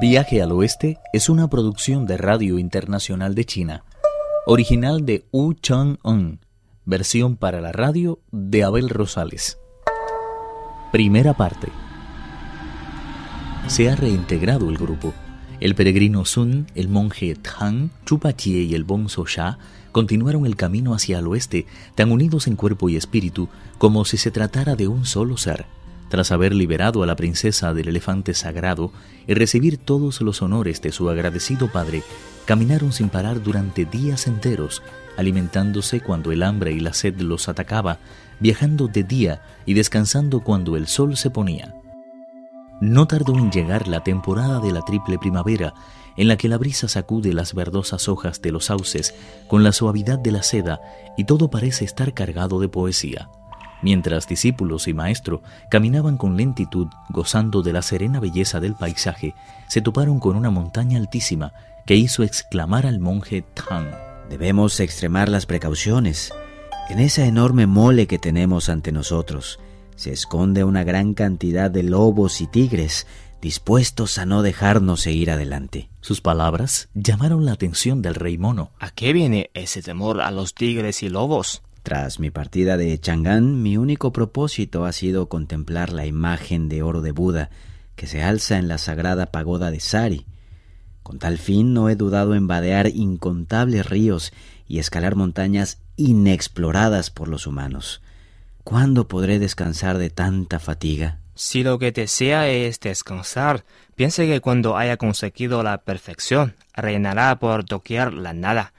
Viaje al Oeste es una producción de Radio Internacional de China, original de Wu Chang-un, versión para la radio de Abel Rosales. Primera parte. Se ha reintegrado el grupo. El peregrino Sun, el monje Tang, Chupachie y el bonzo Sha continuaron el camino hacia el oeste, tan unidos en cuerpo y espíritu como si se tratara de un solo ser. Tras haber liberado a la princesa del elefante sagrado y recibir todos los honores de su agradecido padre, caminaron sin parar durante días enteros, alimentándose cuando el hambre y la sed los atacaba, viajando de día y descansando cuando el sol se ponía. No tardó en llegar la temporada de la triple primavera, en la que la brisa sacude las verdosas hojas de los sauces con la suavidad de la seda y todo parece estar cargado de poesía. Mientras discípulos y maestro caminaban con lentitud, gozando de la serena belleza del paisaje, se toparon con una montaña altísima que hizo exclamar al monje Tang. Debemos extremar las precauciones. En esa enorme mole que tenemos ante nosotros se esconde una gran cantidad de lobos y tigres dispuestos a no dejarnos seguir adelante. Sus palabras llamaron la atención del rey mono. ¿A qué viene ese temor a los tigres y lobos? Tras mi partida de Chang'an, mi único propósito ha sido contemplar la imagen de oro de Buda que se alza en la sagrada pagoda de Sari. Con tal fin no he dudado en vadear incontables ríos y escalar montañas inexploradas por los humanos. ¿Cuándo podré descansar de tanta fatiga? Si lo que desea es descansar, piense que cuando haya conseguido la perfección, reinará por toquear la nada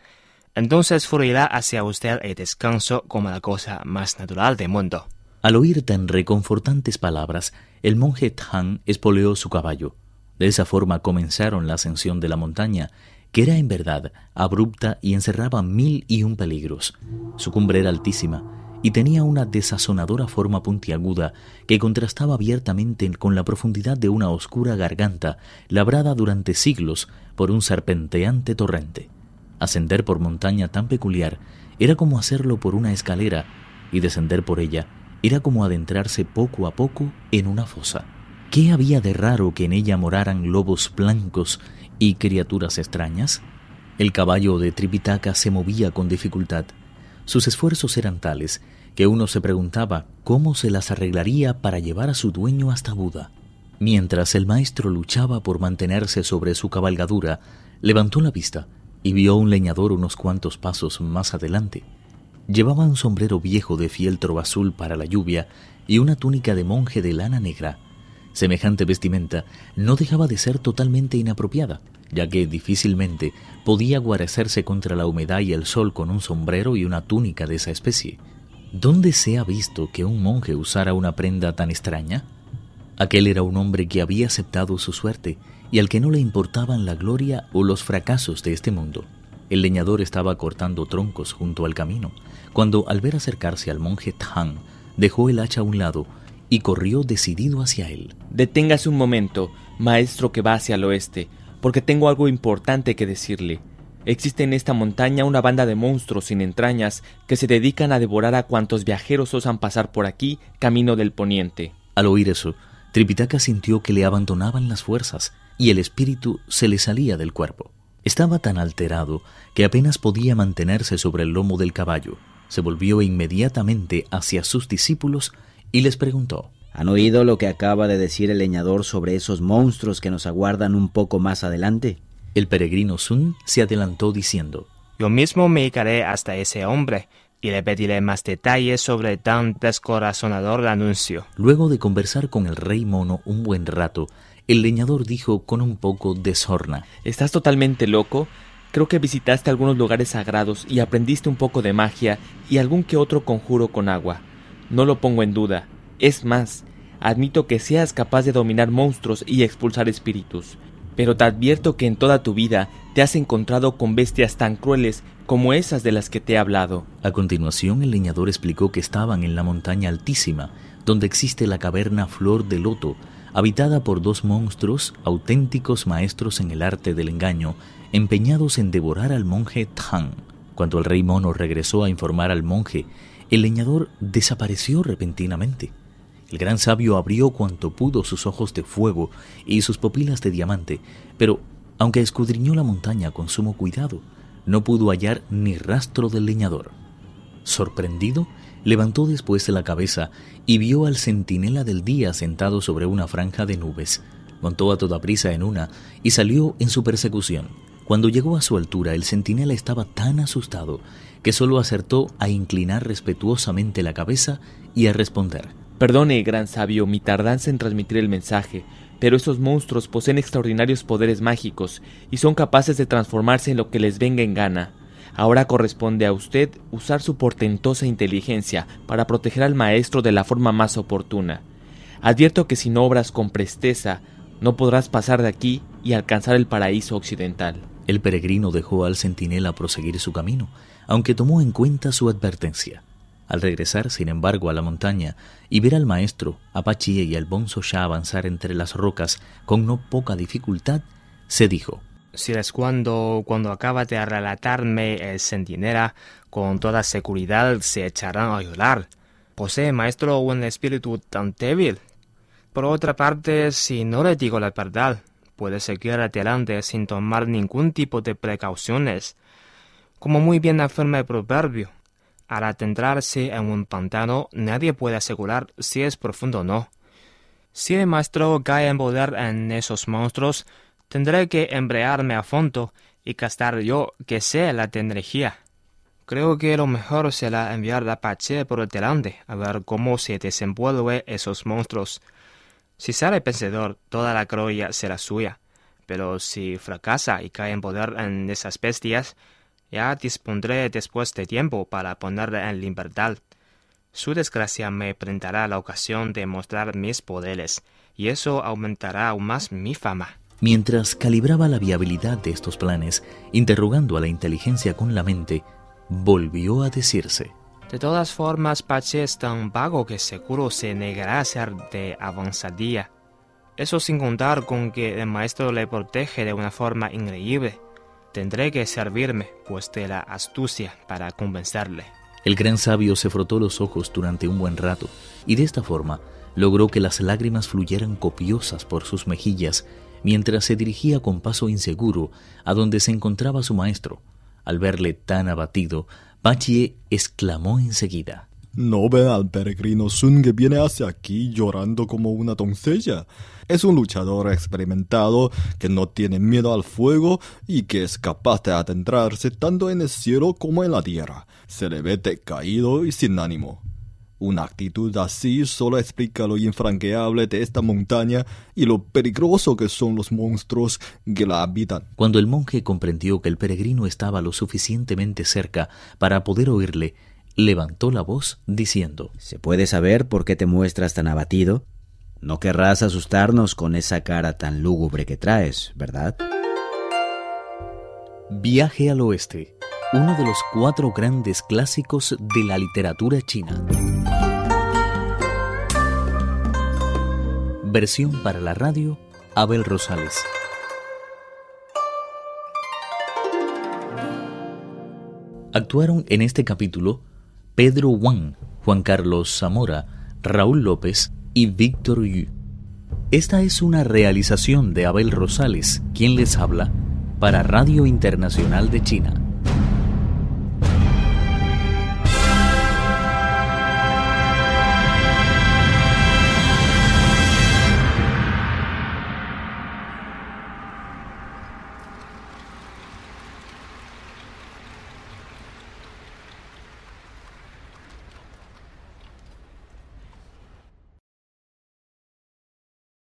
entonces fluirá hacia usted el descanso como la cosa más natural del mundo. Al oír tan reconfortantes palabras, el monje Tang espoleó su caballo. De esa forma comenzaron la ascensión de la montaña, que era en verdad abrupta y encerraba mil y un peligros. Su cumbre era altísima y tenía una desazonadora forma puntiaguda que contrastaba abiertamente con la profundidad de una oscura garganta labrada durante siglos por un serpenteante torrente. Ascender por montaña tan peculiar era como hacerlo por una escalera y descender por ella era como adentrarse poco a poco en una fosa. ¿Qué había de raro que en ella moraran lobos blancos y criaturas extrañas? El caballo de Tripitaka se movía con dificultad. Sus esfuerzos eran tales que uno se preguntaba cómo se las arreglaría para llevar a su dueño hasta Buda. Mientras el maestro luchaba por mantenerse sobre su cabalgadura, levantó la vista y vio un leñador unos cuantos pasos más adelante. Llevaba un sombrero viejo de fieltro azul para la lluvia y una túnica de monje de lana negra. Semejante vestimenta no dejaba de ser totalmente inapropiada, ya que difícilmente podía guarecerse contra la humedad y el sol con un sombrero y una túnica de esa especie. ¿Dónde se ha visto que un monje usara una prenda tan extraña? Aquel era un hombre que había aceptado su suerte y al que no le importaban la gloria o los fracasos de este mundo. El leñador estaba cortando troncos junto al camino, cuando al ver acercarse al monje Tang, dejó el hacha a un lado y corrió decidido hacia él. Deténgase un momento, maestro que va hacia el oeste, porque tengo algo importante que decirle. Existe en esta montaña una banda de monstruos sin entrañas que se dedican a devorar a cuantos viajeros osan pasar por aquí camino del poniente. Al oír eso, Tripitaka sintió que le abandonaban las fuerzas y el espíritu se le salía del cuerpo. Estaba tan alterado que apenas podía mantenerse sobre el lomo del caballo. Se volvió inmediatamente hacia sus discípulos y les preguntó ¿Han oído lo que acaba de decir el leñador sobre esos monstruos que nos aguardan un poco más adelante? El peregrino Sun se adelantó diciendo Yo mismo me iré hasta ese hombre y le pediré más detalles sobre tan descorazonador anuncio. Luego de conversar con el rey mono un buen rato, el leñador dijo con un poco de sorna ¿Estás totalmente loco? Creo que visitaste algunos lugares sagrados y aprendiste un poco de magia y algún que otro conjuro con agua. No lo pongo en duda. Es más, admito que seas capaz de dominar monstruos y expulsar espíritus. Pero te advierto que en toda tu vida te has encontrado con bestias tan crueles como esas de las que te he hablado. A continuación el leñador explicó que estaban en la montaña altísima, donde existe la caverna Flor de Loto, habitada por dos monstruos, auténticos maestros en el arte del engaño, empeñados en devorar al monje Tang. Cuando el rey mono regresó a informar al monje, el leñador desapareció repentinamente. El gran sabio abrió cuanto pudo sus ojos de fuego y sus pupilas de diamante, pero aunque escudriñó la montaña con sumo cuidado, no pudo hallar ni rastro del leñador. Sorprendido, levantó después la cabeza y vio al centinela del día sentado sobre una franja de nubes. Montó a toda prisa en una y salió en su persecución. Cuando llegó a su altura, el centinela estaba tan asustado que solo acertó a inclinar respetuosamente la cabeza y a responder. Perdone, gran sabio, mi tardanza en transmitir el mensaje, pero esos monstruos poseen extraordinarios poderes mágicos y son capaces de transformarse en lo que les venga en gana. Ahora corresponde a usted usar su portentosa inteligencia para proteger al maestro de la forma más oportuna. Advierto que si no obras con presteza, no podrás pasar de aquí y alcanzar el paraíso occidental. El peregrino dejó al centinela proseguir su camino, aunque tomó en cuenta su advertencia. Al regresar, sin embargo, a la montaña y ver al maestro, Apache y al bonzo ya avanzar entre las rocas con no poca dificultad, se dijo: Si es cuando, cuando acaba de relatarme el centinela, con toda seguridad se echarán a llorar. ¿Posee maestro un espíritu tan débil? Por otra parte, si no le digo la verdad, puede seguir adelante sin tomar ningún tipo de precauciones. Como muy bien afirma el proverbio, al en un pantano, nadie puede asegurar si es profundo o no. Si el maestro cae en poder en esos monstruos, tendré que embrearme a fondo y gastar yo que sé la energía. Creo que lo mejor será enviar a Pache por delante a ver cómo se desenvuelve esos monstruos. Si sale vencedor, toda la gloria será suya. Pero si fracasa y cae en poder en esas bestias, ya dispondré después de tiempo para ponerle en libertad. Su desgracia me brindará la ocasión de mostrar mis poderes, y eso aumentará aún más mi fama. Mientras calibraba la viabilidad de estos planes, interrogando a la inteligencia con la mente, volvió a decirse. De todas formas, Pache es tan vago que seguro se negará a ser de avanzadía. Eso sin contar con que el maestro le protege de una forma increíble. Tendré que servirme, pues, de la astucia para convencerle. El gran sabio se frotó los ojos durante un buen rato, y de esta forma logró que las lágrimas fluyeran copiosas por sus mejillas mientras se dirigía con paso inseguro a donde se encontraba su maestro. Al verle tan abatido, Pachie exclamó enseguida. ¿No ve al peregrino Sun que viene hacia aquí llorando como una doncella? Es un luchador experimentado que no tiene miedo al fuego y que es capaz de adentrarse tanto en el cielo como en la tierra. Se le ve decaído y sin ánimo. Una actitud así solo explica lo infranqueable de esta montaña y lo peligroso que son los monstruos que la habitan. Cuando el monje comprendió que el peregrino estaba lo suficientemente cerca para poder oírle, levantó la voz diciendo ¿Se puede saber por qué te muestras tan abatido? No querrás asustarnos con esa cara tan lúgubre que traes, ¿verdad? Viaje al oeste, uno de los cuatro grandes clásicos de la literatura china. Versión para la radio, Abel Rosales. Actuaron en este capítulo Pedro Wang, Juan Carlos Zamora, Raúl López y Víctor Yu. Esta es una realización de Abel Rosales, quien les habla, para Radio Internacional de China.